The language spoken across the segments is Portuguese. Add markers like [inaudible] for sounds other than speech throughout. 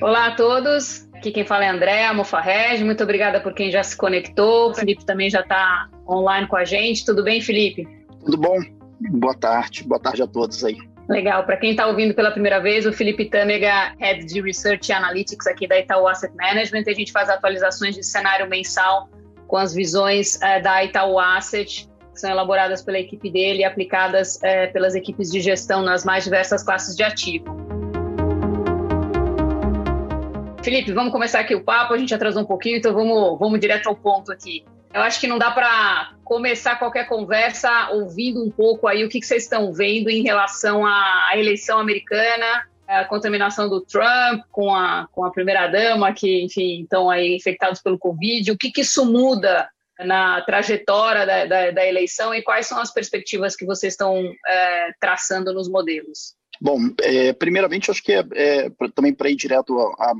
Olá a todos, aqui quem fala é André Mofarrege, muito obrigada por quem já se conectou, o Felipe também já está online com a gente, tudo bem Felipe? Tudo bom, boa tarde, boa tarde a todos aí. Legal, para quem está ouvindo pela primeira vez, o Felipe Tâmega, Head de Research e Analytics aqui da Itaú Asset Management, a gente faz atualizações de cenário mensal com as visões uh, da Itaú Asset, que são elaboradas pela equipe dele e aplicadas uh, pelas equipes de gestão nas mais diversas classes de ativo. Felipe, vamos começar aqui o papo. A gente atrasou um pouquinho, então vamos, vamos direto ao ponto aqui. Eu acho que não dá para começar qualquer conversa ouvindo um pouco aí o que, que vocês estão vendo em relação à, eleição americana, a contaminação do Trump com a, com a primeira-dama, que, enfim, estão aí infectados pelo Covid. O que, que isso muda na trajetória da, da, da, eleição e quais são as perspectivas que vocês estão é, traçando nos modelos? Bom, é, primeiramente, acho que é, é também para ir direto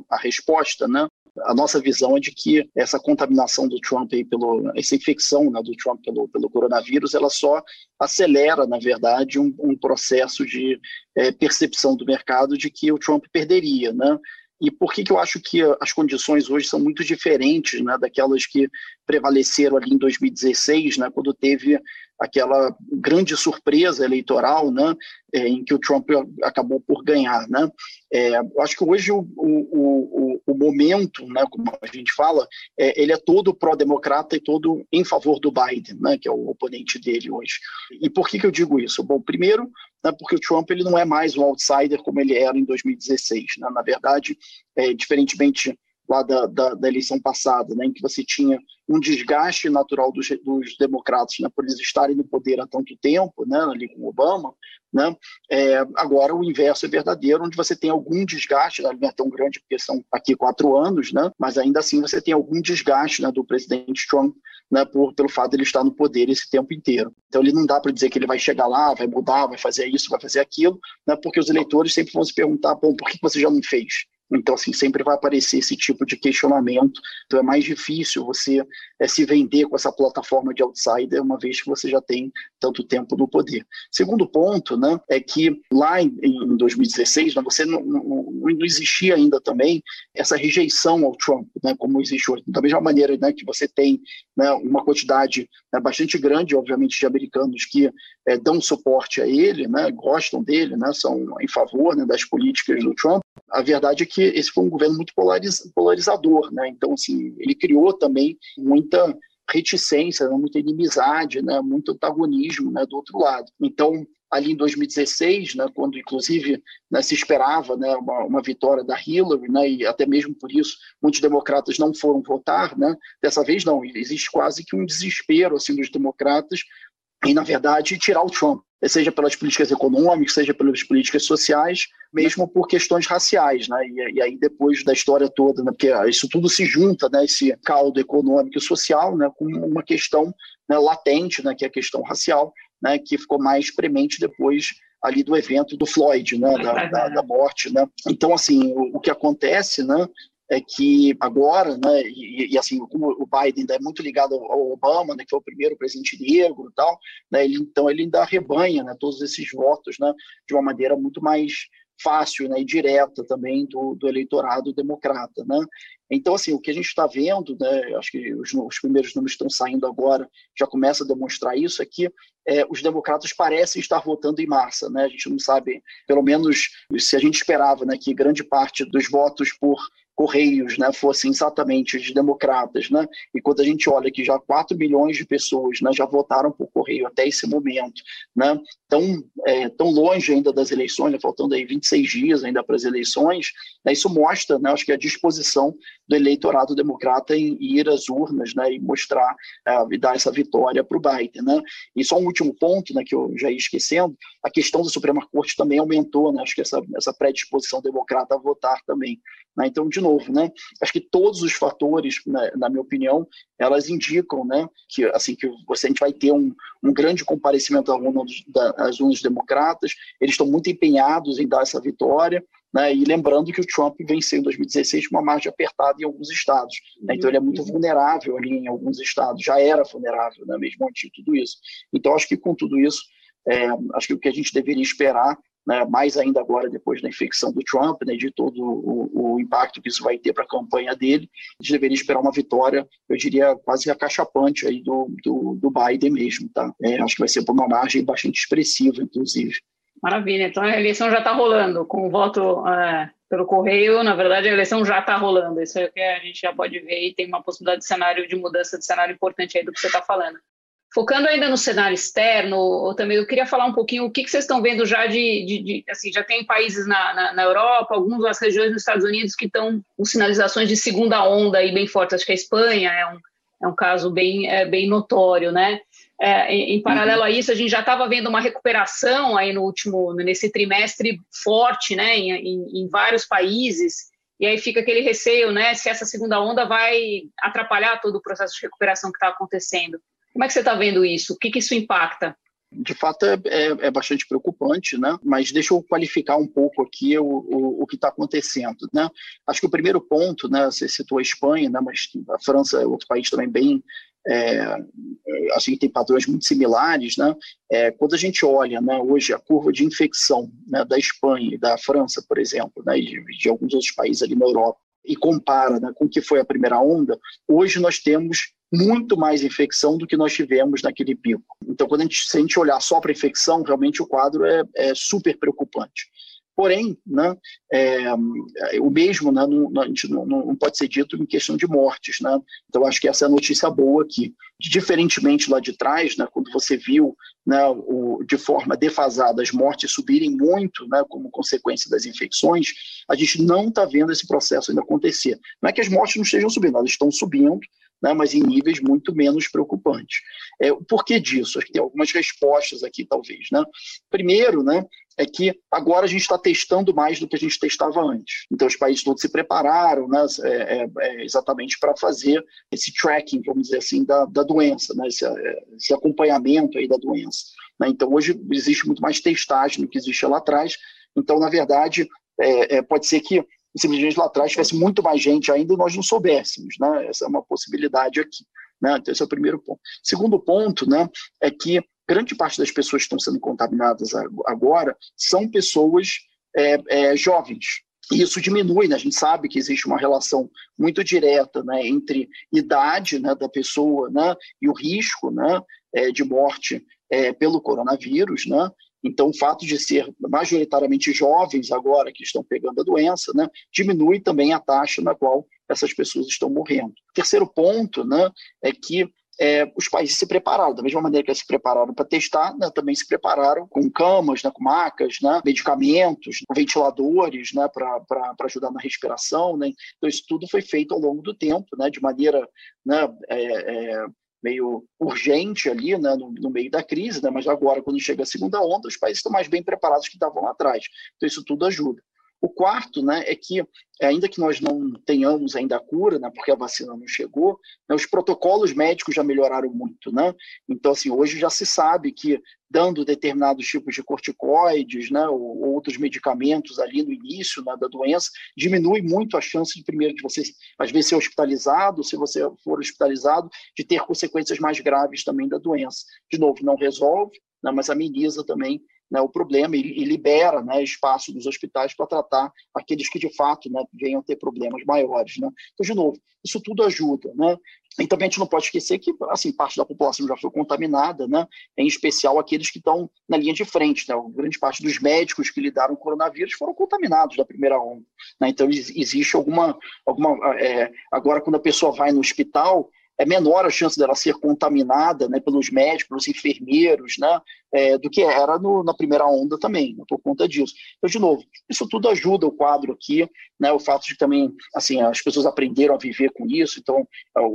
à resposta, né? A nossa visão é de que essa contaminação do Trump aí pelo essa infecção né, do Trump pelo, pelo coronavírus, ela só acelera, na verdade, um, um processo de é, percepção do mercado de que o Trump perderia, né? E por que, que eu acho que as condições hoje são muito diferentes né, daquelas que prevaleceram ali em 2016, né, quando teve aquela grande surpresa eleitoral, né, é, em que o Trump acabou por ganhar, né. É, acho que hoje o, o, o, o, momento, né, como a gente fala, é, ele é todo pró-democrata e todo em favor do Biden, né, que é o oponente dele hoje. E por que, que eu digo isso? Bom, primeiro, né, porque o Trump ele não é mais um outsider como ele era em 2016. Né? Na verdade, é, diferentemente lá da, da, da, eleição passada, né, em que você tinha um desgaste natural dos, dos democratas né, por eles estarem no poder há tanto tempo, né, ali com Obama, né, é, agora o inverso é verdadeiro, onde você tem algum desgaste, não é tão grande porque são aqui quatro anos, né, mas ainda assim você tem algum desgaste né, do presidente Trump né, por, pelo fato de ele estar no poder esse tempo inteiro. Então ele não dá para dizer que ele vai chegar lá, vai mudar, vai fazer isso, vai fazer aquilo, né, porque os eleitores sempre vão se perguntar, bom, por que você já não fez? Então, assim, sempre vai aparecer esse tipo de questionamento. Então, é mais difícil você é, se vender com essa plataforma de outsider, uma vez que você já tem tanto tempo no poder. Segundo ponto, né, é que lá em, em 2016, né, você não, não, não, existia ainda também essa rejeição ao Trump, né, como existe hoje. Da mesma maneira né, que você tem né, uma quantidade né, bastante grande, obviamente, de americanos que é, dão suporte a ele, né, gostam dele, né, são em favor né, das políticas do Trump, a verdade é que esse foi um governo muito polariz, polarizador, né? Então, assim, ele criou também muita reticência, né? muita inimizade, né? muito antagonismo né? do outro lado. Então, ali em 2016, né, quando inclusive né, se esperava né, uma, uma, vitória da Hillary, né, e até mesmo por isso muitos democratas não foram votar, né, dessa vez não, existe quase que um desespero assim dos democratas em, na verdade, tirar o Trump seja pelas políticas econômicas, seja pelas políticas sociais, mesmo por questões raciais, né? E, e, aí depois da história toda, né? Porque isso tudo se junta, né? Esse caldo econômico e social, né? Com uma questão né, latente, né? Que é a questão racial, né? Que ficou mais premente depois ali do evento do Floyd, né? Da, da, da morte, né? Então, assim, o, o que acontece, né? É que agora, né, e, e, assim, como o Biden ainda é muito ligado ao, Obama, né, que foi o primeiro presidente negro e tal, né, ele, então ele ainda arrebanha né, todos esses votos né, de uma maneira muito mais fácil né, e direta também do, do eleitorado democrata. Né? Então, assim, o que a gente está vendo, né, acho que os, os, primeiros números estão saindo agora, já começa a demonstrar isso, é que é, os democratas parecem estar votando em massa. Né? A gente não sabe, pelo menos se a gente esperava né, que grande parte dos votos por Correios né, fossem exatamente os democratas, né? E quando a gente olha que já 4 milhões de pessoas né, já votaram por Correio até esse momento, né? Tão, é, tão longe ainda das eleições, né, faltando aí 26 dias ainda para as eleições, né, isso mostra, né, acho que a disposição do eleitorado democrata em ir às urnas, né, e mostrar, é, e dar essa vitória para o Biden, né? E só um último ponto, né, que eu já ia esquecendo, a questão da Suprema Corte também aumentou, né? Acho que essa, essa predisposição democrata a votar também. Né? Então, de novo, né, acho que todos os fatores, né, na minha opinião, elas indicam né, que, assim, que você, a gente vai ter um, um grande comparecimento às urnas democratas, eles estão muito empenhados em dar essa vitória, né, e lembrando que o Trump venceu em 2016 com uma margem apertada em alguns estados. Né, então, ele é muito vulnerável ali em alguns estados, já era vulnerável, né, mesmo antes de tudo isso. Então, acho que com tudo isso, é, acho que o que a gente deveria esperar né, mais ainda agora depois da infecção do Trump, né, de todo o, o impacto que isso vai ter para a campanha dele, a gente deveria esperar uma vitória, eu diria, quase acachapante aí do, do, do Biden mesmo. Tá? É, acho que vai ser por uma margem bastante expressiva, inclusive. Maravilha, então a eleição já está rolando, com o voto é, pelo correio, na verdade a eleição já está rolando, isso é o que a gente já pode ver e tem uma possibilidade de cenário de mudança de cenário importante aí do que você está falando. Focando ainda no cenário externo, também eu queria falar um pouquinho o que, que vocês estão vendo já de, de, de assim, já tem países na, na, na, Europa, algumas regiões nos Estados Unidos que estão com sinalizações de segunda onda aí bem fortes. Acho que a Espanha é um, é um caso bem, é, bem notório, né? É, em, em, paralelo a isso, a gente já estava vendo uma recuperação aí no último, nesse trimestre forte, né, em, em, em vários países. E aí fica aquele receio, né, se essa segunda onda vai atrapalhar todo o processo de recuperação que está acontecendo. Como é que você está vendo isso? O que, que isso impacta? De fato, é, é, é, bastante preocupante, né? mas deixa eu qualificar um pouco aqui o, o, o que está acontecendo. Né? Acho que o primeiro ponto, né, você citou a Espanha, né, mas a França é outro país também bem. É, assim, tem padrões muito similares. Né? É, quando a gente olha né, hoje a curva de infecção né, da Espanha e da França, por exemplo, né, e de, de alguns outros países ali na Europa, e compara né, com o que foi a primeira onda, hoje nós temos muito mais infecção do que nós tivemos naquele pico. Então, quando a gente, se a gente olhar só para infecção, realmente o quadro é, é super preocupante. Porém, né, é, o mesmo né, não, não, não, pode ser dito em questão de mortes. Né? Então, acho que essa é a notícia boa aqui. Diferentemente lá de trás, né, quando você viu né, o, de forma defasada as mortes subirem muito né, como consequência das infecções, a gente não está vendo esse processo ainda acontecer. Não é que as mortes não estejam subindo, elas estão subindo, né, mas em níveis muito menos preocupantes. É, o porquê disso? Acho que tem algumas respostas aqui, talvez. Né? Primeiro, né, é que agora a gente está testando mais do que a gente testava antes. Então, os países todos se prepararam né, é, é, é exatamente para fazer esse tracking, vamos dizer assim, da, da doença, né, esse, é, esse, acompanhamento aí da doença. Né? Então, hoje existe muito mais testagem do que existia lá atrás. Então, na verdade, é, pode ser que simplesmente lá atrás tivesse muito mais gente ainda e nós não soubéssemos, né? Essa é uma possibilidade aqui, né? Então esse é o primeiro ponto. Segundo ponto, né, é que grande parte das pessoas que estão sendo contaminadas agora são pessoas é, é, jovens. E isso diminui, né? A gente sabe que existe uma relação muito direta, né, entre idade, né, da pessoa, né, e o risco, né, é, de morte é, pelo coronavírus, né? Então, o fato de ser majoritariamente jovens agora que estão pegando a doença, né, diminui também a taxa na qual essas pessoas estão morrendo. Terceiro ponto né, é que é, os países se prepararam, da mesma maneira que eles se prepararam para testar, né, também se prepararam com camas, né, com macas, né, medicamentos, ventiladores né, para ajudar na respiração. Né. Então, isso tudo foi feito ao longo do tempo, né, de maneira né, é, é, meio urgente ali, né, no, no, meio da crise, né, mas agora, quando chega a segunda onda, os países estão mais bem preparados que estavam lá atrás. Então, isso tudo ajuda. O quarto né, é que, ainda que nós não tenhamos ainda a cura, né, porque a vacina não chegou, né, os protocolos médicos já melhoraram muito. Né? Então, assim, hoje já se sabe que dando determinados tipos de corticoides né, ou outros medicamentos ali no início né, da doença, diminui muito a chance de, primeiro, de você, às vezes, ser hospitalizado, se você for hospitalizado, de ter consequências mais graves também da doença. De novo, não resolve, né, mas ameniza também né, o problema e, e libera né, espaço dos hospitais para tratar aqueles que de fato né, venham ter problemas maiores. Né? Então, de novo, isso tudo ajuda. Né? E também a gente não pode esquecer que assim, parte da população já foi contaminada, né? em especial aqueles que estão na linha de frente. Grande parte dos médicos que lidaram com o coronavírus foram contaminados da primeira onda. Então, existe alguma. alguma é, agora, quando a pessoa vai no hospital, é menor a chance dela ser contaminada né, pelos médicos, pelos enfermeiros, né, é, do que era no, na primeira onda também, né, por conta disso. Então, de novo, isso tudo ajuda o quadro aqui, né, o fato de também, assim, as pessoas aprenderam a viver com isso, então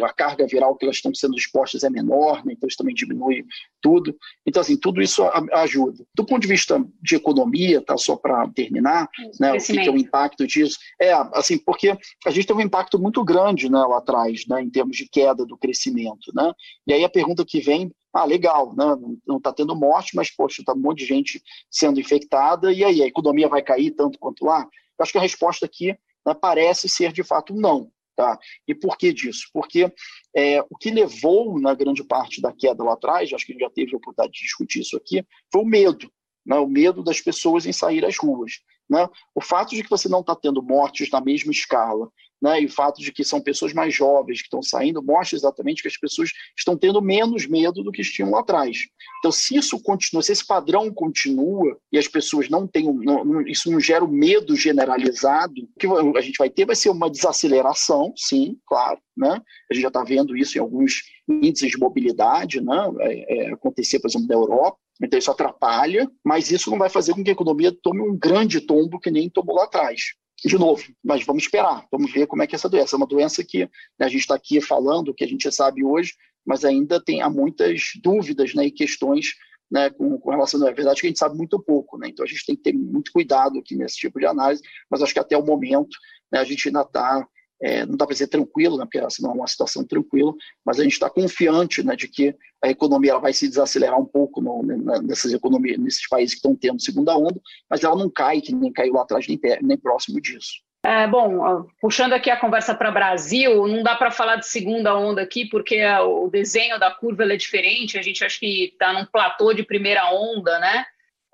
a carga viral que elas estão sendo expostas é menor, né, então isso também diminui tudo. Então, assim, tudo isso ajuda. Do ponto de vista de economia, tá, só para terminar, né, o que, que, é o impacto disso? É, assim, porque a gente teve um impacto muito grande né, lá atrás, né, em termos de queda do crescimento, né, e aí a pergunta que vem ah, legal, né? não está tendo morte, mas, poxa, está um monte de gente sendo infectada, e aí, a economia vai cair tanto quanto lá? Eu acho que a resposta aqui né, parece ser, de fato, não. Tá? E por que disso? Porque é, o que levou, na grande parte da queda lá atrás, acho que a gente já teve a oportunidade de discutir isso aqui, foi o medo. Né? o medo das pessoas em sair às ruas. Né? O fato de que você não está tendo mortes na mesma escala, né? e o fato de que são pessoas mais jovens que estão saindo, mostra exatamente que as pessoas estão tendo menos medo do que tinham lá atrás. Então, se isso continua, se esse padrão continua e as pessoas não têm, não, isso não gera um medo generalizado, o que a gente vai ter vai ser uma desaceleração, sim, claro, né? A gente já está vendo isso em alguns índices de mobilidade, né? É, é, acontecer, por exemplo, na Europa, então isso atrapalha, mas isso não vai fazer com que a economia tome um grande tombo que nem tomou lá atrás. De novo, mas vamos esperar, vamos ver como é que é essa doença. É uma doença que né, a gente está aqui falando, que a gente sabe hoje, mas ainda tem há muitas dúvidas né, e questões né, com, com, relação à verdade que a gente sabe muito pouco. Né? Então a gente tem que ter muito cuidado aqui nesse tipo de análise, mas acho que até o momento né, a gente ainda está é, não dá para dizer tranquilo, né, porque essa não é uma situação tranquila, mas a gente está confiante né, de que a economia vai se desacelerar um pouco no, nessas economias, nesses países que estão tendo segunda onda, mas ela não cai, que nem caiu lá atrás, nem, nem próximo disso. É, bom, puxando aqui a conversa para Brasil, não dá para falar de segunda onda aqui, porque o desenho da curva é diferente, a gente acha que está num platô de primeira onda, né?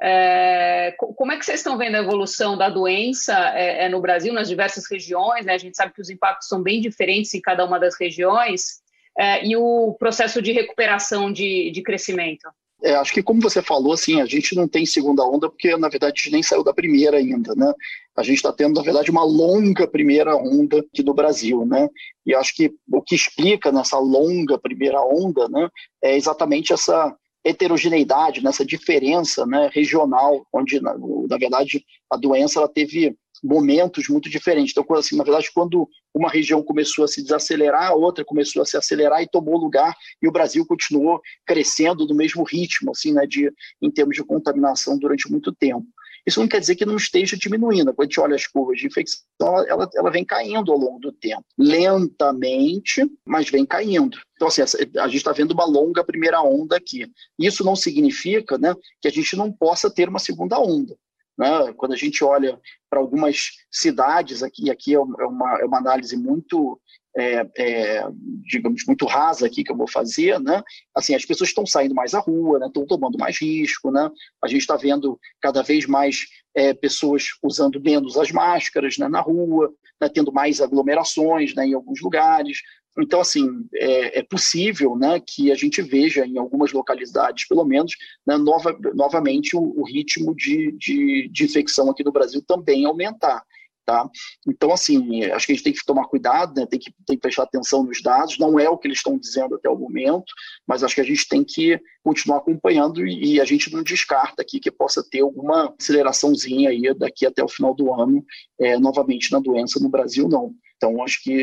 É, como é que vocês estão vendo a evolução da doença é, é, no Brasil, nas diversas regiões? Né? A gente sabe que os impactos são bem diferentes em cada uma das regiões. É, e o processo de recuperação de, de crescimento? É, acho que como você falou, assim, a gente não tem segunda onda porque, na verdade, a gente nem saiu da primeira ainda, né? A gente está tendo, na verdade, uma longa primeira onda aqui do Brasil, né? E acho que o que explica nessa longa primeira onda, né, é exatamente essa heterogeneidade, nessa diferença né, regional, onde, na, na, verdade, a doença ela teve momentos muito diferentes. Então, assim, na verdade, quando uma região começou a se desacelerar, a outra começou a se acelerar e tomou lugar, e o Brasil continuou crescendo no mesmo ritmo, assim, né, de, em termos de contaminação durante muito tempo. Isso não quer dizer que não esteja diminuindo. Quando a gente olha as curvas de infecção, ela, ela vem caindo ao longo do tempo. Lentamente, mas vem caindo. Então, assim, a gente está vendo uma longa primeira onda aqui. Isso não significa né, que a gente não possa ter uma segunda onda. Né? Quando a gente olha para algumas cidades aqui, aqui é uma, é uma análise muito é, é, digamos, muito rasa aqui que eu vou fazer, né? Assim, as pessoas estão saindo mais à rua, né? Estão tomando mais risco, né? A gente está vendo cada vez mais é, pessoas usando menos as máscaras né, na rua, né, tendo mais aglomerações né, em alguns lugares. Então, assim, é, é, possível né, que a gente veja em algumas localidades, pelo menos, né, nova, novamente o, o ritmo de, de, de infecção aqui no Brasil também aumentar. Tá? Então, assim, acho que a gente tem que tomar cuidado, né? tem, que, tem que prestar atenção nos dados, não é o que eles estão dizendo até o momento, mas acho que a gente tem que continuar acompanhando e, e a gente não descarta aqui que possa ter alguma aceleraçãozinha aí daqui até o final do ano, é, novamente na doença no Brasil, não. Então, acho que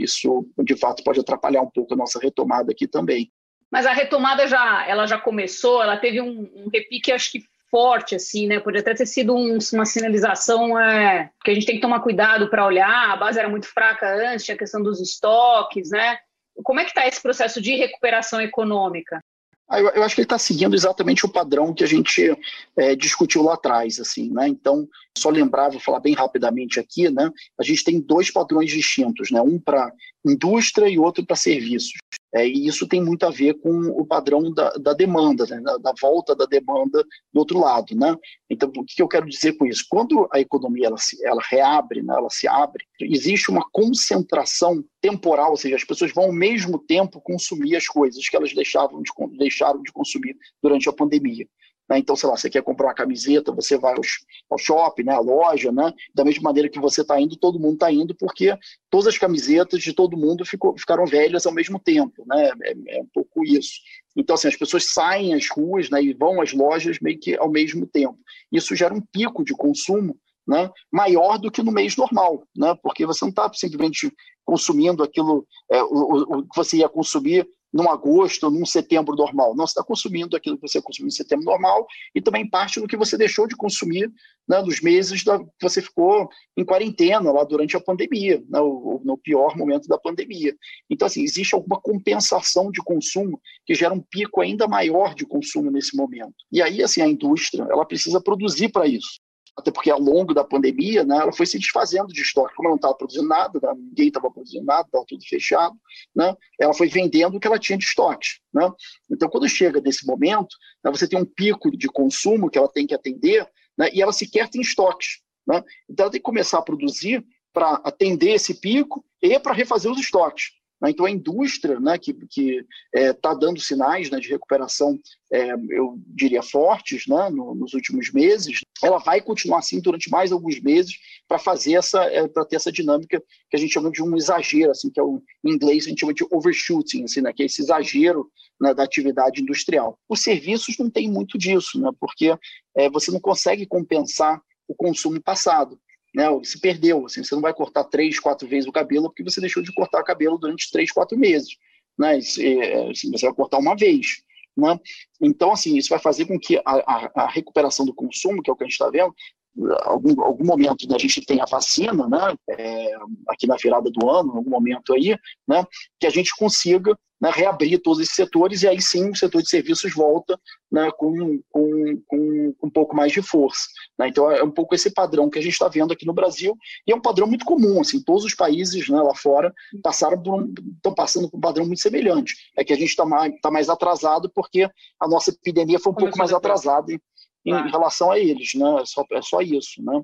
isso, de fato, pode atrapalhar um pouco a nossa retomada aqui também. Mas a retomada já, ela já começou, ela teve um, um repique, acho que forte, assim, né? Podia até ter sido um, uma sinalização é, que a gente tem que tomar cuidado para olhar. A base era muito fraca antes, tinha a questão dos estoques, né? Como é que está esse processo de recuperação econômica? Ah, eu, eu, acho que ele está seguindo exatamente o padrão que a gente é, discutiu lá atrás, assim, né? Então, só lembrar, vou falar bem rapidamente aqui, né? A gente tem dois padrões distintos, né? Um para indústria e outro para serviços. É, e isso tem muito a ver com o padrão da, da demanda, né? da, da, volta da demanda do outro lado. Né? Então, o que eu quero dizer com isso? Quando a economia ela, se, ela reabre, né? ela se abre, existe uma concentração temporal, ou seja, as pessoas vão ao mesmo tempo consumir as coisas que elas deixavam de, deixaram de consumir durante a pandemia. Né? Então, sei lá, você quer comprar uma camiseta, você vai ao, ao shopping, né, à loja, né? da mesma maneira que você está indo, todo mundo está indo, porque todas as camisetas de todo mundo ficou, ficaram velhas ao mesmo tempo. Né? É, é, um pouco isso. Então, assim, as pessoas saem às ruas né, e vão às lojas meio que ao mesmo tempo. Isso gera um pico de consumo né, maior do que no mês normal, né, porque você não está simplesmente consumindo aquilo, é, o, o, que você ia consumir num agosto, num setembro normal. Não, você está consumindo aquilo que você consumiu em setembro normal e também parte do que você deixou de consumir né, nos meses da, que você ficou em quarentena lá durante a pandemia, né, no pior momento da pandemia. Então, assim, existe alguma compensação de consumo que gera um pico ainda maior de consumo nesse momento. E aí, assim, a indústria, ela precisa produzir para isso. Até porque ao longo da pandemia, né, ela foi se desfazendo de estoque, como ela não estava produzindo nada, né, ninguém estava produzindo nada, estava tudo fechado, né, ela foi vendendo o que ela tinha de estoques. Né? Então, quando chega desse momento, né, você tem um pico de consumo que ela tem que atender, né, e ela sequer tem estoques. Né? Então, ela tem que começar a produzir para atender esse pico e para refazer os estoques. Né? Então, a indústria, né, que está é, tá dando sinais né, de recuperação, é, eu diria, fortes né, no, nos últimos meses, ela vai continuar assim durante mais alguns meses para fazer essa, é, para ter essa dinâmica que a gente chama de um exagero, assim, que é o, em inglês a gente chama de overshooting, assim, né, que é esse exagero né, da atividade industrial. Os serviços não tem muito disso, né, porque é, você não consegue compensar o consumo passado né, se perdeu. Assim, você não vai cortar três, quatro vezes o cabelo porque você deixou de cortar o cabelo durante três, quatro meses. Né? É, assim, você vai cortar uma vez. Né? Então, assim, isso vai fazer com que a, a, a recuperação do consumo, que é o que a gente está vendo, algum, algum momento né, a gente tem a vacina, né, é, aqui na virada do ano, algum momento aí, né, que a gente consiga né, reabrir todos esses setores e aí sim o setor de serviços volta né, com, com, com, um pouco mais de força. Né? Então é um pouco esse padrão que a gente está vendo aqui no Brasil e é um padrão muito comum. Assim, todos os países né, lá fora passaram um, estão passando por um padrão muito semelhante. É que a gente está mais, tá mais atrasado porque a nossa epidemia foi um pouco mais atrasada em, em relação a eles. Né? É, só, é só isso. Né?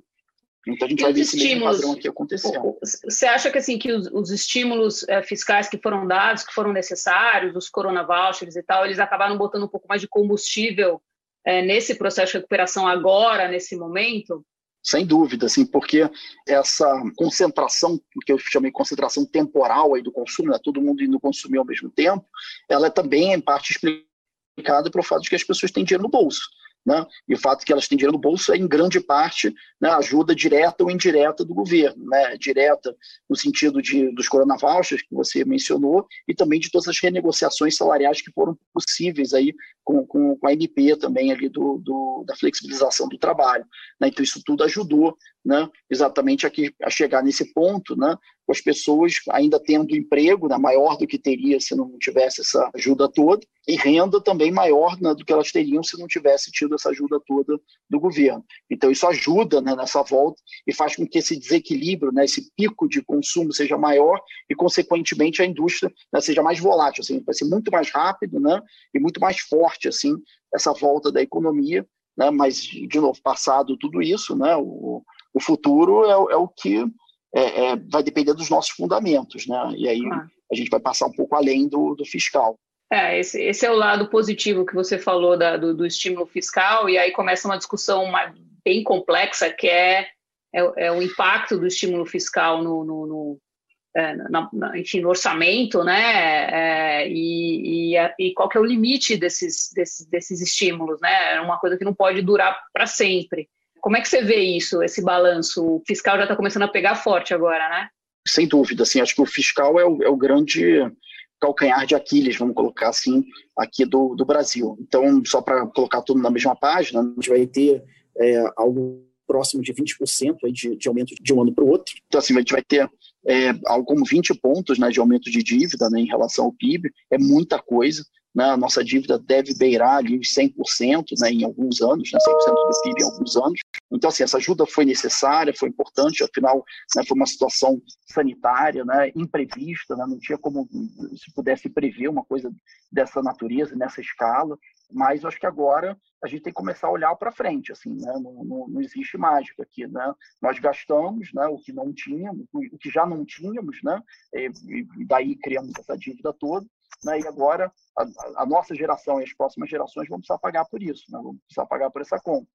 Então a gente e vai ver esse mesmo padrão aqui acontecendo. Você acha que assim que os, os estímulos é, fiscais que foram dados, que foram necessários, os corona vouchers e tal, eles acabaram botando um pouco mais de combustível é, nesse processo de recuperação agora, nesse momento? Sem dúvida, assim, porque essa concentração, que eu chamei concentração temporal aí do consumo, né, todo mundo indo consumir ao mesmo tempo, ela é também em parte explicada pelo fato de que as pessoas têm dinheiro no bolso. Né? E o fato que elas têm dinheiro no bolso é, em grande parte, né, ajuda direta ou indireta do governo. Né? Direta no sentido de, dos coronavouchers, que você mencionou, e também de todas as renegociações salariais que foram possíveis aí com, com, com a MP também ali do, do, da flexibilização do trabalho. Né? Então, isso tudo ajudou né, exatamente a, que, a chegar nesse ponto, né, com as pessoas ainda tendo emprego né, maior do que teria se não tivesse essa ajuda toda, e renda também maior né, do que elas teriam se não tivesse tido essa ajuda toda do governo. Então, isso ajuda né, nessa volta e faz com que esse desequilíbrio, né, esse pico de consumo seja maior e, consequentemente, a indústria né, seja mais volátil. Assim, vai ser muito mais rápido né, e muito mais forte assim essa volta da economia. Né, mas, de novo, passado tudo isso, né, o, o futuro é, é o que é, é, vai depender dos nossos fundamentos, né? E aí ah. a gente vai passar um pouco além do, do fiscal. É, esse, esse, é o lado positivo que você falou da, do, do, estímulo fiscal, e aí começa uma discussão bem complexa, que é, é, é o impacto do estímulo fiscal no, no, no, é, na, na, enfim, no orçamento, né? É, e, e, e, qual que é o limite desses, desses, desses estímulos, né? É uma coisa que não pode durar para sempre. Como é que você vê isso, esse balanço? O fiscal já está começando a pegar forte agora, né? Sem dúvida, assim, acho que o fiscal é o, é o grande calcanhar de Aquiles, vamos colocar assim, aqui do, do Brasil. Então, só para colocar tudo na mesma página, a gente vai ter é, algo próximo de 20% aí de, de aumento de um ano para o outro. Então, assim, a gente vai ter é, algo como 20 pontos né, de aumento de dívida né, em relação ao PIB, é muita coisa né, a nossa dívida deve beirar ali os 100% né, em alguns anos, né, 100% do PIB em alguns anos. Então, assim, essa ajuda foi necessária, foi importante, afinal, né, foi uma situação sanitária, né, imprevista, né, não tinha como se pudesse prever uma coisa dessa natureza, nessa escala, mas acho que agora a gente tem que começar a olhar para frente, assim, né? Não, não, não, existe mágica aqui, né? Nós gastamos, né? O que não tínhamos, o que já não tínhamos, né? E, daí criamos essa dívida toda né? e agora a, a, nossa geração e as próximas gerações vão precisar pagar por isso, né? vão precisar pagar por essa conta.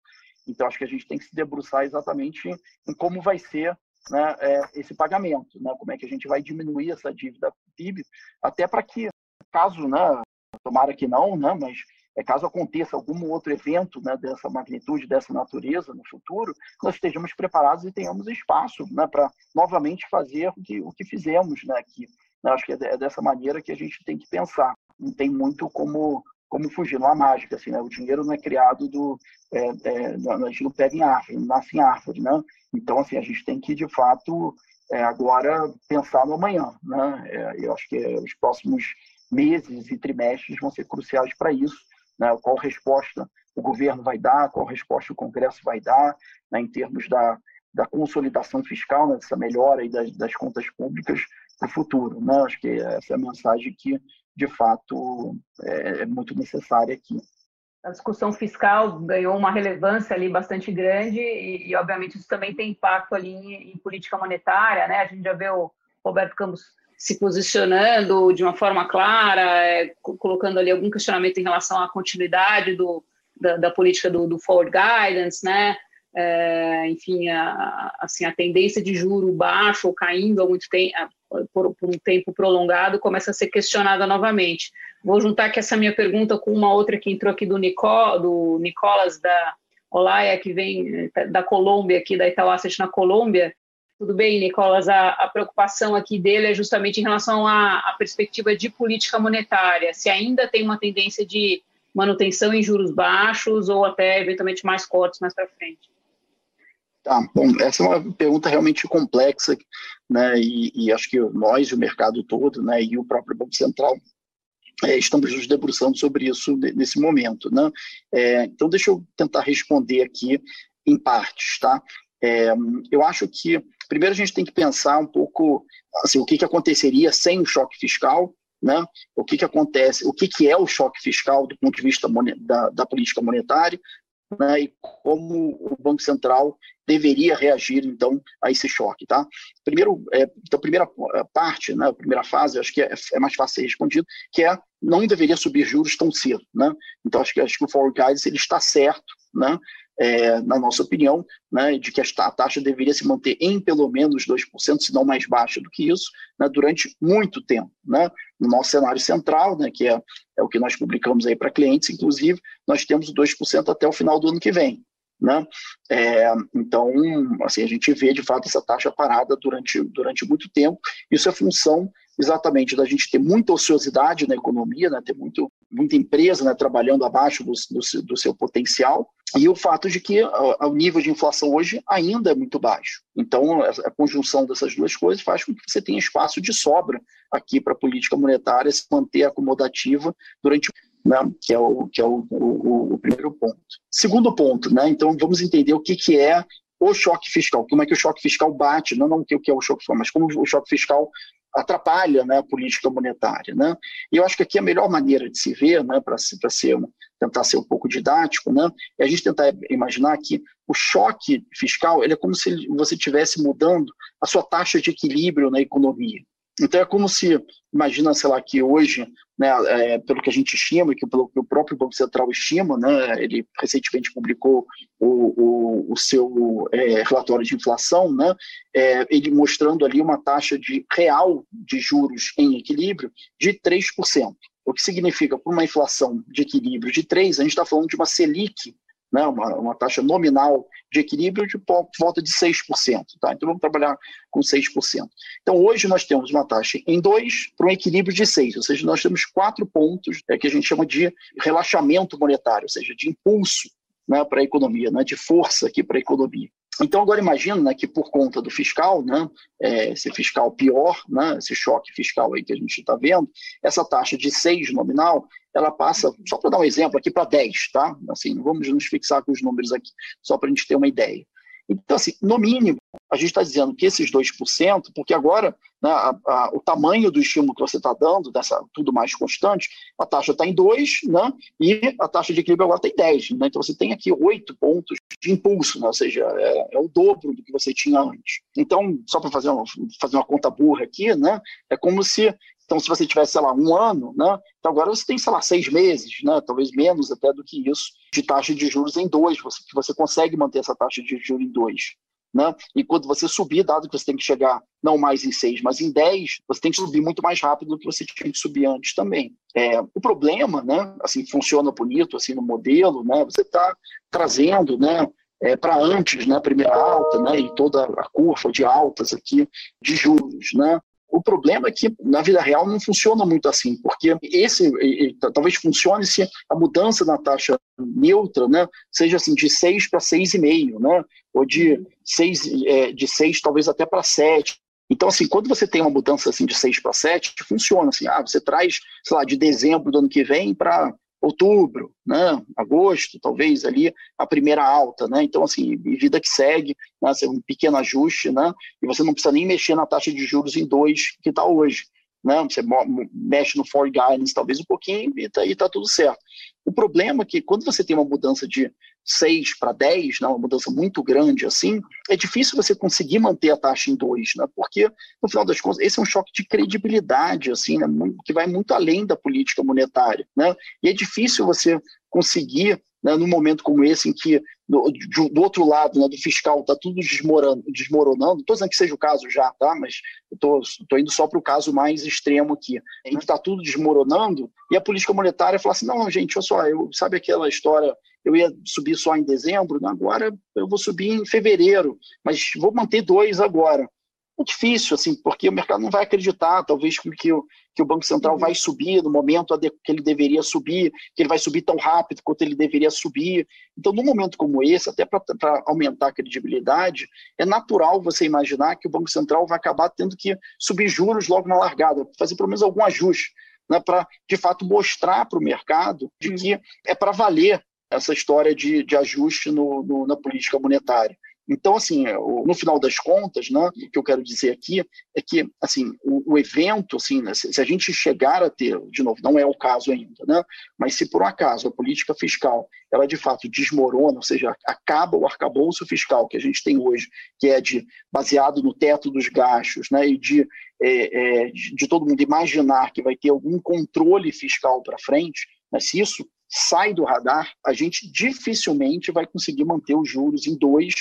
Então, acho que a gente tem que se debruçar exatamente em como vai ser né, é, esse pagamento, né? como é que a gente vai diminuir essa dívida PIB, até para que, caso, né, tomara que não, né, mas é, caso aconteça algum outro evento né, dessa magnitude, dessa natureza no futuro, nós estejamos preparados e tenhamos espaço né, para novamente fazer o que, o que fizemos né, aqui. Eu acho que é, é dessa maneira que a gente tem que pensar. Não tem muito como como fugir, não há mágica, assim, né? O dinheiro não é criado do... É, é, a gente não pega em árvore, não nasce em árvore, né? Então, assim, a gente tem que, de fato, é, agora pensar no amanhã, né? É, eu acho que os próximos meses e trimestres vão ser cruciais para isso, né? Qual resposta o governo vai dar, qual resposta o Congresso vai dar, né, em termos da, da consolidação fiscal, né, dessa melhora das, das contas públicas para o futuro. Né? Acho que essa é a mensagem que, de fato, é, é muito necessária aqui a discussão fiscal ganhou uma relevância ali bastante grande e, e obviamente, isso também tem impacto ali em, em, política monetária, né? A gente já vê o Roberto Campos se posicionando de uma forma clara, é, colocando ali algum questionamento em relação à continuidade do, da, da política do, do, forward guidance, né? É, enfim, a, assim, a tendência de juro baixo ou caindo há muito tempo, por, por, um tempo prolongado começa a ser questionada novamente. Vou juntar aqui essa minha pergunta com uma outra que entrou aqui do, Nico, do Nicolas da Olaia, que vem eh, da Colômbia, aqui da Itaú Asset na Colômbia. Tudo bem, Nicolas, a, a preocupação aqui dele é justamente em relação à, à perspectiva de política monetária, se ainda tem uma tendência de manutenção em juros baixos ou até eventualmente mais cortes mais para frente. Tá, bom, essa é uma pergunta realmente complexa, né, e, e acho que nós, o mercado todo, né, e o próprio Banco Central é, estamos nos debruçando sobre isso nesse momento, né? É, então, deixa eu tentar responder aqui em partes, tá? É, eu acho que, primeiro, a gente tem que pensar um pouco assim, o que, que aconteceria sem o choque fiscal, né? O que, que acontece, o que, que é o choque fiscal do ponto de vista da, da política monetária, né, e como o Banco Central deveria reagir, então, a esse choque, tá? Primeiro, é, então, primeira parte, né, a primeira fase, acho que é, é, mais fácil ser respondido, que é não deveria subir juros tão cedo, né? Então, acho que, acho que o Forward Guidance, ele está certo, né? É, na nossa opinião, né, de que a taxa deveria se manter em pelo menos 2%, se não mais baixa do que isso, né, durante muito tempo. Né? No nosso cenário central, né, que é, é o que nós publicamos aí para clientes, inclusive, nós temos 2% até o final do ano que vem. Né? É, então, assim, a gente vê de fato essa taxa parada durante, durante muito tempo. Isso é função exatamente da gente ter muita ociosidade na economia, né? ter muito, muita empresa né, trabalhando abaixo do, do, do, seu potencial, e o fato de que o nível de inflação hoje ainda é muito baixo. Então, a conjunção dessas duas coisas faz com que você tenha espaço de sobra aqui para a política monetária se manter acomodativa durante né, que é, o, que é o, o, o, primeiro ponto. Segundo ponto, né, então vamos entender o que, que é o choque fiscal, como é que o choque fiscal bate, não, não o que é o choque fiscal, mas como o choque fiscal atrapalha né, a política monetária. Né? E eu acho que aqui a melhor maneira de se ver, né, para ser, tentar ser um pouco didático, né, é a gente tentar imaginar que o choque fiscal ele é como se você estivesse mudando a sua taxa de equilíbrio na economia. Então é como se, imagina, sei lá, que hoje, né, é, pelo que a gente estima, que pelo que o próprio Banco Central estima, né, ele recentemente publicou o, o, o seu é, relatório de inflação, né, é, ele mostrando ali uma taxa de real de juros em equilíbrio de 3%. O que significa, por uma inflação de equilíbrio de 3%, a gente está falando de uma Selic né, uma, uma, taxa nominal de equilíbrio de volta de 6%. Tá? Então vamos trabalhar com 6%. Então hoje nós temos uma taxa em 2 para um equilíbrio de 6, ou seja, nós temos quatro pontos é, que a gente chama de relaxamento monetário, ou seja, de impulso né, para a economia, né, de força aqui para a economia. Então, agora imagina né, que por conta do fiscal, né, é, esse fiscal pior, né, esse choque fiscal aí que a gente está vendo, essa taxa de 6 nominal, ela passa, só para dar um exemplo aqui, para 10, tá? Assim, vamos nos fixar com os números aqui, só para a gente ter uma ideia. Então, assim, no mínimo, a gente está dizendo que esses 2%, porque agora né, a, a, o tamanho do estímulo que você está dando, dessa tudo mais constante, a taxa está em 2, né, e a taxa de equilíbrio agora está em 10. Né, então você tem aqui 8 pontos de impulso, né, ou seja, é, é, o dobro do que você tinha antes. Então, só para fazer, uma, fazer uma conta burra aqui, né, é como se então, se você tivesse, sei lá, um ano, né? Então agora você tem, sei lá, seis meses, né? Talvez menos até do que isso, de taxa de juros em dois, você, que você consegue manter essa taxa de juros em dois. Né? E quando você subir, dado que você tem que chegar não mais em seis, mas em dez, você tem que subir muito mais rápido do que você tinha que subir antes também. É, o problema, né? Assim, funciona bonito, assim, no modelo, né? Você está trazendo, né? É, para antes, né, primeira alta, né, e toda a curva de altas aqui de juros, né, o problema é que na vida real não funciona muito assim, porque esse talvez funcione se a mudança na taxa neutra, né, seja assim de 6 para 6,5, né, ou de 6 é, de 6 talvez até para 7. Então, assim, quando você tem uma mudança assim de 6 para 7, funciona assim, ah, você traz, sei lá, de dezembro do ano que vem para outubro, né, agosto, talvez ali a primeira alta, né? Então assim, vida que segue, né, um pequeno ajuste, né? E você não precisa nem mexer na taxa de juros em dois que está hoje, né? Você mexe no for guidance talvez um pouquinho e está tá tudo certo. O problema é que quando você tem uma mudança de 6 para 10, né, uma mudança muito grande assim, é difícil você conseguir manter a taxa em 2, né, porque, no final das contas, esse é um choque de credibilidade, assim, né, que vai muito além da política monetária. Né, e é difícil você conseguir né, num momento como esse, em que do, do outro lado né, do fiscal está tudo desmoronando, desmoronando, estou dizendo que seja o caso já, tá? mas estou indo só para o caso mais extremo aqui, em que está tudo desmoronando, e a política monetária fala assim, não, gente, olha só, eu, sabe aquela história, eu ia subir só em dezembro, agora eu vou subir em fevereiro, mas vou manter dois agora é difícil, assim, porque o mercado não vai acreditar, talvez, que o, que o Banco Central vai subir no momento que ele deveria subir, que ele vai subir tão rápido quanto ele deveria subir. Então, num momento como esse, até para aumentar a credibilidade, é natural você imaginar que o Banco Central vai acabar tendo que subir juros logo na largada, fazer pelo menos algum ajuste, né, para, de fato, mostrar para o mercado de que é para valer essa história de, de ajuste no, no, na política monetária. Então, assim, é, no final das contas, né, o que eu quero dizer aqui é que, assim, o, o evento, assim, né, se, se, a gente chegar a ter, de novo, não é o caso ainda, né, mas se por um acaso a política fiscal, ela de fato desmorona, ou seja, acaba o arcabouço fiscal que a gente tem hoje, que é de baseado no teto dos gastos, né, e de, é, é, de, de todo mundo imaginar que vai ter algum controle fiscal para frente, né, se isso sai do radar, a gente dificilmente vai conseguir manter os juros em dois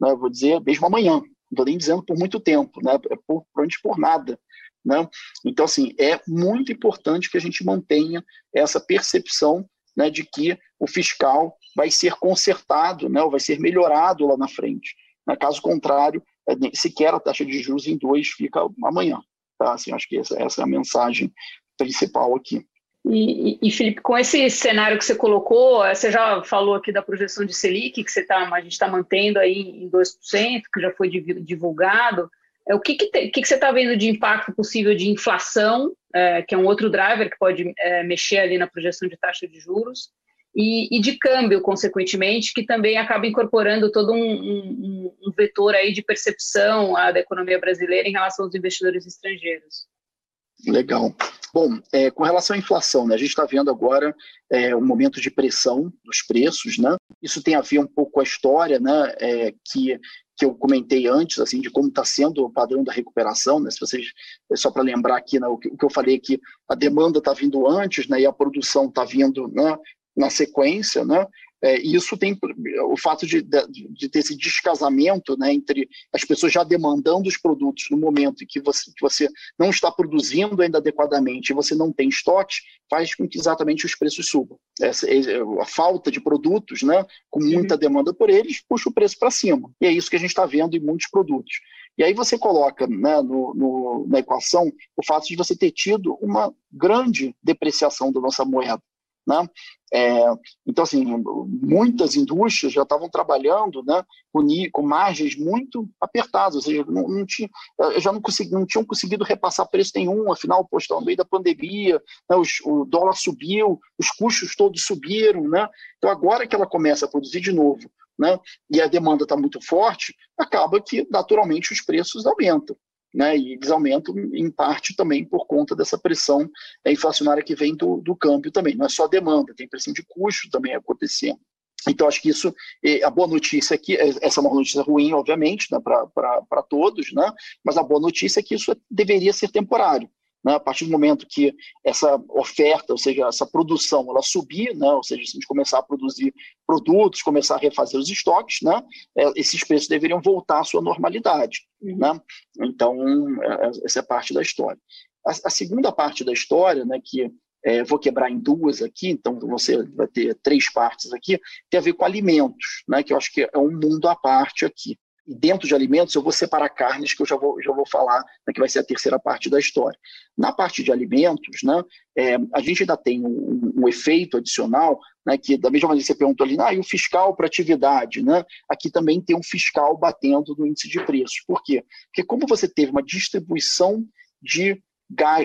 né, vou dizer mesmo amanhã, não estou nem dizendo por muito tempo, né, é por, provavelmente por nada. Né? Então, assim, é muito importante que a gente mantenha essa percepção né, de que o fiscal vai ser consertado, né, ou vai ser melhorado lá na frente. Né? Caso contrário, é, sequer a taxa de juros em dois fica amanhã. Tá? Assim, acho que essa, essa é a mensagem principal aqui. E, e, Felipe, com esse cenário que você colocou, você já falou aqui da projeção de Selic, que você tá, a gente está mantendo aí em 2%, que já foi divulgado. É, o que, que, te, que, que você está vendo de impacto possível de inflação, é, que é um outro driver que pode é, mexer ali na projeção de taxa de juros, e, e, de câmbio, consequentemente, que também acaba incorporando todo um, um, um vetor aí de percepção a, da economia brasileira em relação aos investidores estrangeiros. Legal. Bom, é, com relação à inflação, né, a gente está vendo agora é, um momento de pressão dos preços, né? Isso tem a ver um pouco com a história, né, é, que que eu comentei antes, assim, de como está sendo o padrão da recuperação, né? Se vocês, é só para lembrar aqui, né, o, que, o que eu falei que a demanda está vindo antes, né, e a produção está vindo né, na sequência, né? É, isso tem o fato de, de, de, ter esse descasamento né, entre as pessoas já demandando os produtos no momento em que você, que você não está produzindo ainda adequadamente e você não tem estoque, faz com que exatamente os preços subam. Essa, a falta de produtos, né, com muita uhum. demanda por eles, puxa o preço para cima. E é isso que a gente está vendo em muitos produtos. E aí você coloca né, no, no, na equação o fato de você ter tido uma grande depreciação da nossa moeda. Né? É, então, assim, muitas indústrias já estavam trabalhando né, com, com margens muito apertadas, ou seja, não, não tinha, já não, consegui, não tinham conseguido repassar preço nenhum, afinal, posto no meio da pandemia, né, os, o dólar subiu, os custos todos subiram. Né? Então, agora que ela começa a produzir de novo né, e a demanda está muito forte, acaba que, naturalmente, os preços aumentam né, e eles aumentam em parte também por conta dessa pressão inflacionária que vem do, do câmbio também. Não é só demanda, tem pressão de custo também acontecendo. Então, acho que isso, a boa notícia aqui, é, essa é uma notícia ruim, obviamente, né, para todos, né, mas a boa notícia é que isso deveria ser temporário. Né? A partir do momento que essa oferta, ou seja, essa produção, ela subir, né? ou seja, se a gente começar a produzir produtos, começar a refazer os estoques, né? É, esses preços deveriam voltar à sua normalidade. Uhum. Né? Então, é, é, essa é parte da história. A, a segunda parte da história, né, que é, vou quebrar em duas aqui, então você vai ter três partes aqui, tem a ver com alimentos, né, que eu acho que é um mundo à parte aqui. E dentro de alimentos, eu vou separar carnes, que eu já vou, já vou falar, né, que vai ser a terceira parte da história. Na parte de alimentos, né, é, a gente ainda tem um, um, efeito adicional, né, que da mesma maneira que você perguntou ali, ah, e o fiscal para atividade, né, aqui também tem um fiscal batendo no índice de preços. Por quê? Porque como você teve uma distribuição de,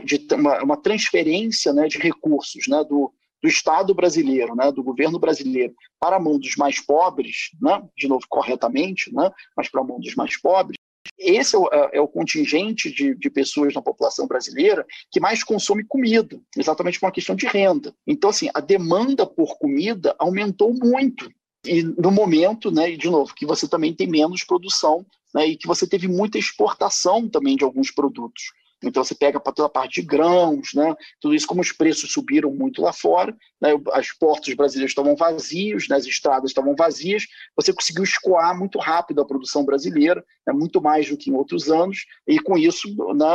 de uma, uma transferência né, de recursos né, do, do Estado brasileiro, né, do governo brasileiro, para a mão dos mais pobres, né, de novo, corretamente, né, mas para a mão dos mais pobres, esse é o, é, é o contingente de, de, pessoas na população brasileira que mais consome comida, exatamente por uma questão de renda. Então, assim, a demanda por comida aumentou muito. E no momento, né, e de novo, que você também tem menos produção né, e que você teve muita exportação também de alguns produtos. Então você pega para toda a parte de grãos, né? Tudo isso, como os preços subiram muito lá fora, né? As portos brasileiros estavam vazios, né? as estradas estavam vazias, você conseguiu escoar muito rápido a produção brasileira, né? muito mais do que em outros anos, e com isso, né?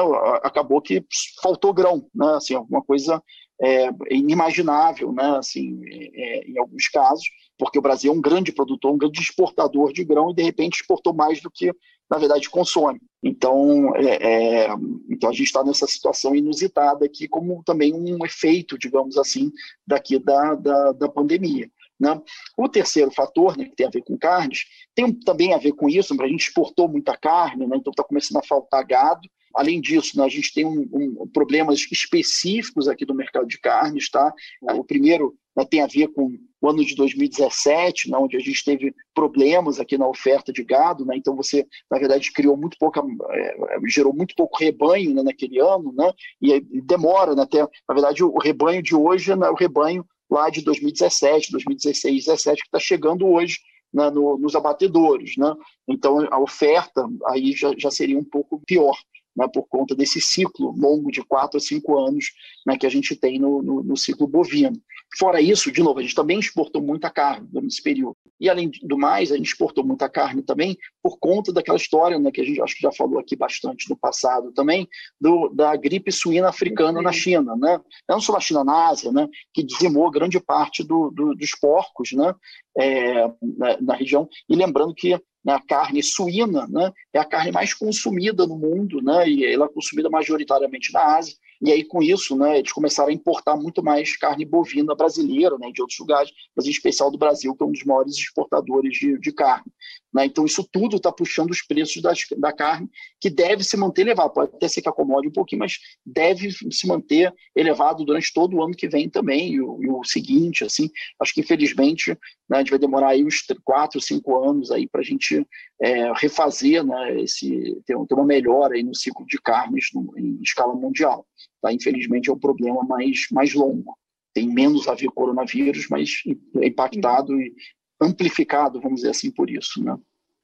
Acabou que faltou grão, né? Assim, alguma coisa é, inimaginável, né? Assim, é, em alguns casos, porque o Brasil é um grande produtor, um grande exportador de grão e de repente exportou mais do que na verdade, consome. Então, é, é, então a gente está nessa situação inusitada aqui, como também um efeito, digamos assim, daqui da, da, da pandemia. Né? O terceiro fator, né, que tem a ver com carnes, tem também a ver com isso, a gente exportou muita carne, né, então está começando a faltar gado. Além disso, né, a gente tem um, um, problemas específicos aqui do mercado de carnes. Tá? O primeiro né, tem a ver com o ano de 2017, né, onde a gente teve problemas aqui na oferta de gado, né, então você, na verdade, criou muito pouca, é, gerou muito pouco rebanho né, naquele ano, né, e, demora, né, até, na verdade, o, rebanho de hoje é o rebanho lá de 2017, 2016, 2017, que está chegando hoje né, no, nos abatedouros, né, então a oferta aí já, já seria um pouco pior né, por conta desse ciclo longo de quatro a cinco anos né, que a gente tem no, no, no, ciclo bovino. Fora isso, de novo, a gente também exportou muita carne nesse período. E, além do mais, a gente exportou muita carne também por conta daquela história né, que a gente acho que já falou aqui bastante no passado também, do, da gripe suína africana na China. Né? Não só na China, na Ásia, né, que dizimou grande parte do, do, dos porcos né, é, na, na região. E lembrando que né, a carne suína né, é a carne mais consumida no mundo, né, e ela é consumida majoritariamente na Ásia. E aí, com isso, né, eles começaram a importar muito mais carne bovina brasileira, né, de outros lugares, mas em especial do Brasil, que é um dos maiores exportadores de, de carne. Né? Então, isso tudo está puxando os preços das, da carne, que deve se manter elevado. Pode até ser que acomode um pouquinho, mas deve se manter elevado durante todo o ano que vem também, e o, e o seguinte. assim. Acho que, infelizmente, né, a gente vai demorar aí uns quatro, cinco anos aí para a gente é, refazer, né, esse, ter, ter, uma melhora aí no ciclo de carnes no, em escala mundial. Tá? Infelizmente, é um problema mais, mais longo tem menos a ver com coronavírus, mas é impactado e amplificado, vamos dizer assim, por isso, né?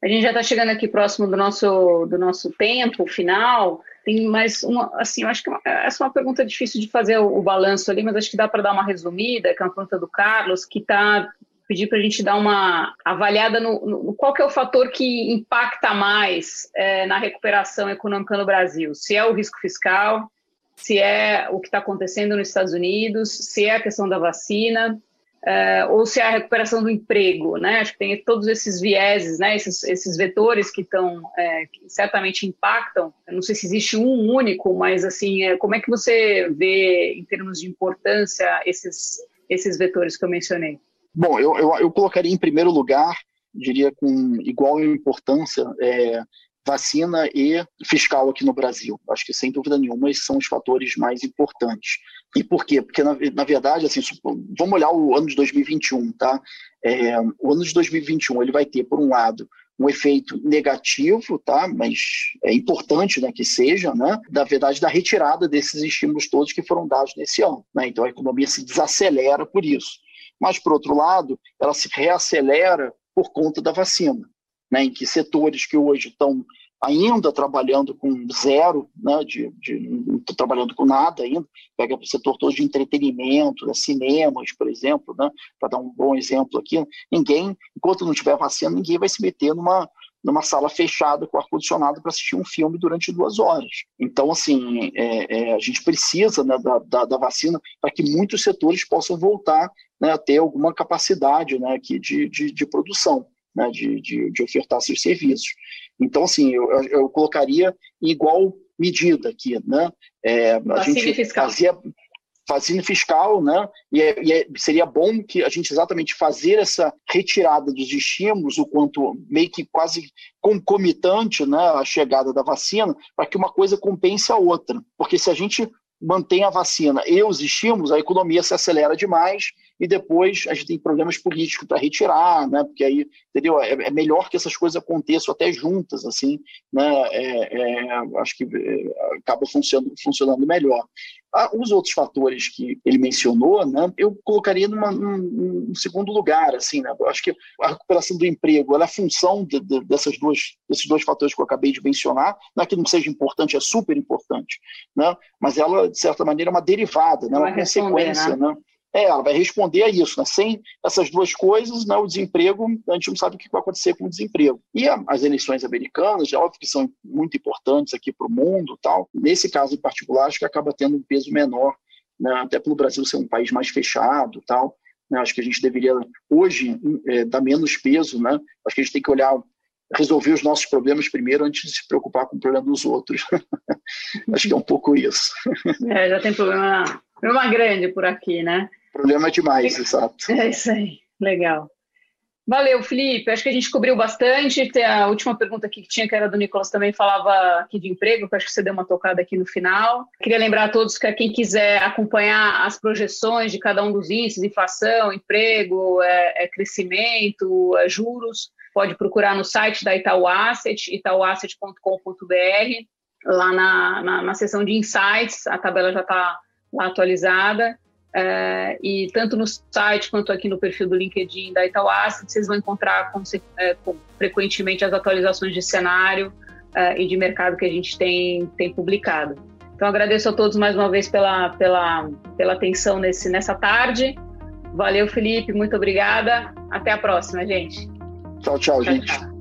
A gente já está chegando aqui próximo do nosso, do nosso tempo final. Tem mais uma, assim, eu acho que essa é uma pergunta difícil de fazer o, o balanço ali, mas acho que dá para dar uma resumida, que é uma pergunta do Carlos, que está pedir para a gente dar uma avaliada no, no, qual que é o fator que impacta mais é, na recuperação econômica no Brasil. Se é o risco fiscal, se é o que está acontecendo nos Estados Unidos, se é a questão da vacina, uh, ou se é a recuperação do emprego, né? Acho que tem todos esses vieses, né? Esses, esses vetores que estão, é, que certamente impactam. Eu não sei se existe um único, mas assim, é, como é que você vê em termos de importância esses esses vetores que eu mencionei? Bom, eu, eu, eu colocaria em primeiro lugar, diria com igual importância, é, vacina e fiscal aqui no Brasil. Acho que, sem dúvida nenhuma, esses são os fatores mais importantes. E por quê? Porque, na, na verdade, assim, vamos olhar o ano de 2021, tá? É, o ano de 2021 ele vai ter, por um lado, um efeito negativo, tá? Mas é importante, né, que seja, né? Da verdade, da retirada desses estímulos todos que foram dados nesse ano, né? Então a economia se desacelera por isso. Mas por outro lado, ela se reacelera por conta da vacina né, em que setores que hoje estão ainda trabalhando com zero, né, de, de, não estão trabalhando com nada ainda, pega o setor todo de entretenimento, né, cinemas, por exemplo, né, para dar um bom exemplo aqui, ninguém, enquanto não tiver vacina, ninguém vai se meter numa, numa sala fechada com ar-condicionado para assistir um filme durante duas horas. Então, assim, é, é, a gente precisa né, da, da, da, vacina para que muitos setores possam voltar né, a ter alguma capacidade né, aqui de, de, de produção né, de, de, de, ofertar seus serviços. Então, assim, eu, eu colocaria em igual medida aqui, né? É, a gente fiscal. fazia fazenda fiscal, né? E, é, e é, seria bom que a gente exatamente fazer essa retirada dos estímulos, o quanto meio que quase concomitante, né, a chegada da vacina, para que uma coisa compense a outra. Porque se a gente mantém a vacina e os estímulos, a economia se acelera demais e depois a gente tem problemas políticos para retirar, né? Porque aí, entendeu? É, é, melhor que essas coisas aconteçam até juntas, assim, né? É, é, acho que é, acaba funcionando, funcionando melhor. Ah, os outros fatores que ele mencionou, né? Eu colocaria numa, num, num, segundo lugar, assim, né? Eu acho que a recuperação do emprego, ela é função de, de, dessas duas, desses dois fatores que eu acabei de mencionar, não é que não seja importante, é super importante, né? Mas ela, de certa maneira, é uma derivada, né? uma consequência, né? né? É, ela vai responder a isso. Né? Sem essas duas coisas, né, o desemprego, a gente não sabe o que vai acontecer com o desemprego. E as eleições americanas, já óbvio que são muito importantes aqui para o mundo, tal. nesse caso em particular, acho que acaba tendo um peso menor, né, até pelo Brasil ser um país mais fechado. tal. Né? Acho que a gente deveria, hoje, é, dar menos peso. Né? Acho que a gente tem que olhar resolver os nossos problemas primeiro antes de se preocupar com o problema dos outros. [laughs] Acho que é um pouco isso. É, já tem problema, problema grande por aqui, né? Problema demais, exato. É isso aí, legal. Valeu, Felipe. Acho que a gente cobriu bastante. Tem a última pergunta aqui que tinha, que era do Nicolas, também falava aqui de emprego, que acho que você deu uma tocada aqui no final. Queria lembrar a todos que quem quiser acompanhar as projeções de cada um dos índices, inflação, emprego, é, é crescimento, é juros, pode procurar no site da Itaú Asset, itauasset.com.br. Lá na, na, na seção de insights, a tabela já está lá atualizada. É, e tanto no site quanto aqui no perfil do LinkedIn da Itaú Asset, vocês vão encontrar com, é, com, frequentemente as atualizações de cenário é, e de mercado que a gente tem, tem publicado. Então, agradeço a todos mais uma vez pela, pela, pela atenção nesse, nessa tarde. Valeu, Felipe, muito obrigada. Até a próxima, gente. Tchau, tchau, tchau gente. Tchau.